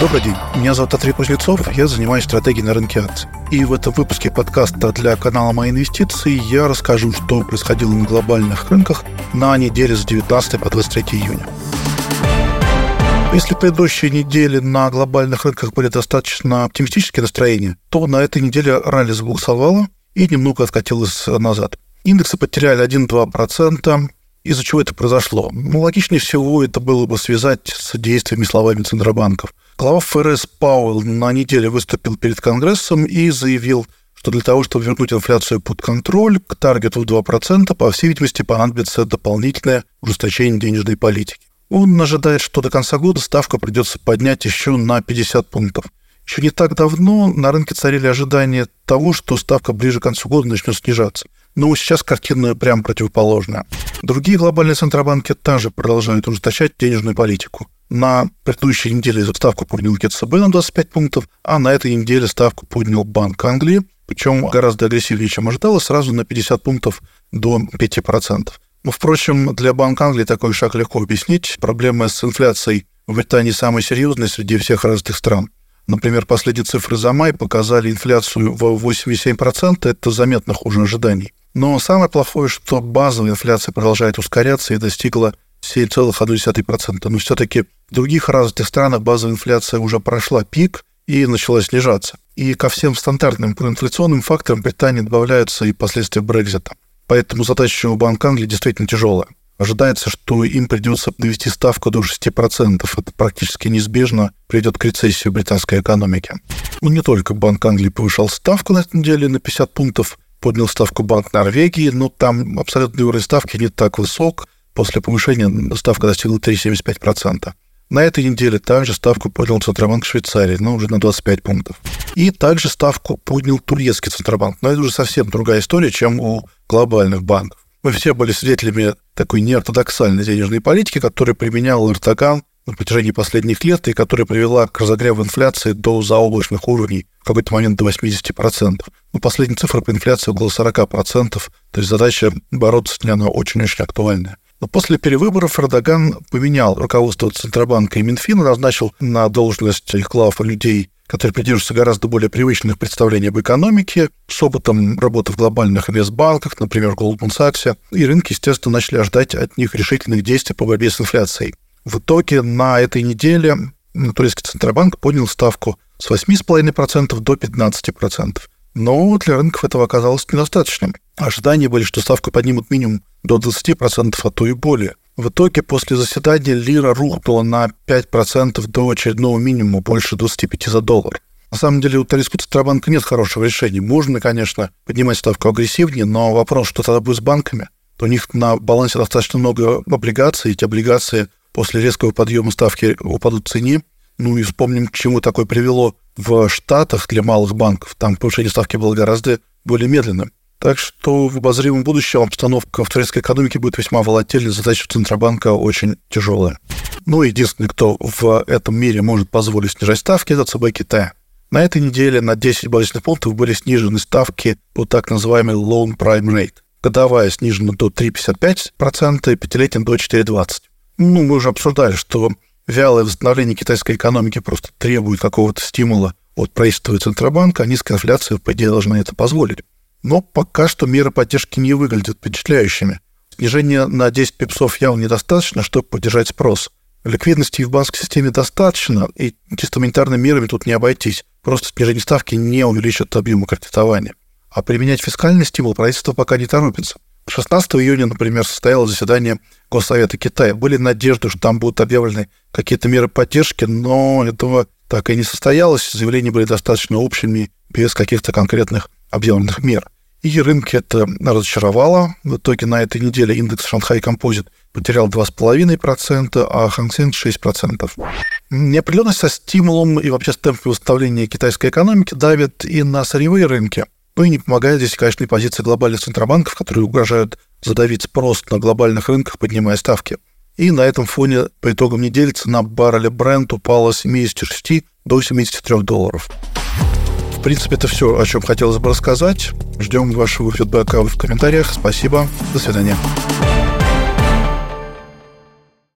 Добрый день, меня зовут Андрей Кузнецов, я занимаюсь стратегией на рынке акций. И в этом выпуске подкаста для канала «Мои инвестиции» я расскажу, что происходило на глобальных рынках на неделе с 19 по 23 июня. Если предыдущие недели на глобальных рынках были достаточно оптимистические настроения, то на этой неделе ралли сбуксовало и немного откатилось назад. Индексы потеряли 1-2%, из-за чего это произошло? Ну, логичнее всего это было бы связать с действиями словами Центробанков. Глава ФРС Пауэлл на неделе выступил перед Конгрессом и заявил, что для того, чтобы вернуть инфляцию под контроль, к таргету в 2%, по всей видимости, понадобится дополнительное ужесточение денежной политики. Он ожидает, что до конца года ставку придется поднять еще на 50 пунктов. Еще не так давно на рынке царили ожидания того, что ставка ближе к концу года начнет снижаться. Но сейчас картина прям противоположная. Другие глобальные центробанки также продолжают ужесточать денежную политику. На предыдущей неделе ставку поднял ГЦБ на 25 пунктов, а на этой неделе ставку поднял Банк Англии, причем гораздо агрессивнее, чем ожидалось, сразу на 50 пунктов до 5%. Но, впрочем, для Банка Англии такой шаг легко объяснить. Проблемы с инфляцией в Британии самые серьезные среди всех развитых стран. Например, последние цифры за май показали инфляцию в 8,7%, это заметно хуже ожиданий. Но самое плохое, что базовая инфляция продолжает ускоряться и достигла 7,1%. Но все-таки в других развитых странах базовая инфляция уже прошла пик и начала снижаться. И ко всем стандартным инфляционным факторам Британии добавляются и последствия Брекзита. Поэтому задача у Банка Англии действительно тяжелая. Ожидается, что им придется довести ставку до 6%. Это практически неизбежно приведет к рецессии британской экономики. Ну, не только Банк Англии повышал ставку на этой неделе на 50 пунктов, поднял ставку Банк Норвегии, но там абсолютный уровень ставки не так высок, После повышения ставка достигла 3,75%. На этой неделе также ставку поднял Центробанк Швейцарии, но уже на 25 пунктов. И также ставку поднял турецкий Центробанк. Но это уже совсем другая история, чем у глобальных банков. Мы все были свидетелями такой неортодоксальной денежной политики, которую применял Эрдоган на протяжении последних лет и которая привела к разогреву инфляции до заоблачных уровней, в какой-то момент до 80%. Ну, последняя цифра по инфляции около 40%, то есть задача бороться с ней, она очень-очень актуальная. Но после перевыборов Эрдоган поменял руководство Центробанка и Минфина, назначил на должность их глав людей, которые придерживаются гораздо более привычных представлений об экономике, с опытом работы в глобальных инвестбанках, например, Goldman Sachs, и рынки, естественно, начали ожидать от них решительных действий по борьбе с инфляцией. В итоге на этой неделе турецкий Центробанк поднял ставку с 8,5% до 15%. Но для рынков этого оказалось недостаточным. Ожидания были, что ставку поднимут минимум до 20%, а то и более. В итоге после заседания лира рухнула на 5% до очередного минимума, больше 25 за доллар. На самом деле у турецкого Центробанка нет хорошего решения. Можно, конечно, поднимать ставку агрессивнее, но вопрос, что тогда будет с банками? То у них на балансе достаточно много облигаций, эти облигации после резкого подъема ставки упадут в цене. Ну и вспомним, к чему такое привело в Штатах для малых банков. Там повышение ставки было гораздо более медленным. Так что в обозримом будущем обстановка в турецкой экономике будет весьма волатильной, задача Центробанка очень тяжелая. Ну, единственный, кто в этом мире может позволить снижать ставки, это ЦБ Китая. На этой неделе на 10 базисных пунктов были снижены ставки по так называемой Loan Prime Rate. Годовая снижена до 3,55%, и пятилетняя до 4,20%. Ну, мы уже обсуждали, что вялое восстановление китайской экономики просто требует какого-то стимула от правительства и Центробанка, а низкая инфляция, по идее, должна это позволить. Но пока что меры поддержки не выглядят впечатляющими. Снижение на 10 пипсов явно недостаточно, чтобы поддержать спрос. Ликвидности в банковской системе достаточно, и чисто монетарными мерами тут не обойтись. Просто снижение ставки не увеличит объемы кредитования. А применять фискальный стимул правительство пока не торопится. 16 июня, например, состоялось заседание Госсовета Китая. Были надежды, что там будут объявлены какие-то меры поддержки, но этого так и не состоялось. Заявления были достаточно общими, без каких-то конкретных объявленных мер. И рынки это разочаровало. В итоге на этой неделе индекс Шанхай Композит потерял 2,5%, а Хang Seng 6%. Неопределенность со стимулом и вообще с темпами восстановления китайской экономики давит и на сырьевые рынки. Ну и не помогает здесь, конечно, и позиция глобальных центробанков, которые угрожают задавить спрос на глобальных рынках, поднимая ставки. И на этом фоне по итогам недели цена барреля бренд упала с 76 до 73 долларов. В принципе, это все, о чем хотелось бы рассказать. Ждем вашего фидбэка в комментариях. Спасибо. До свидания.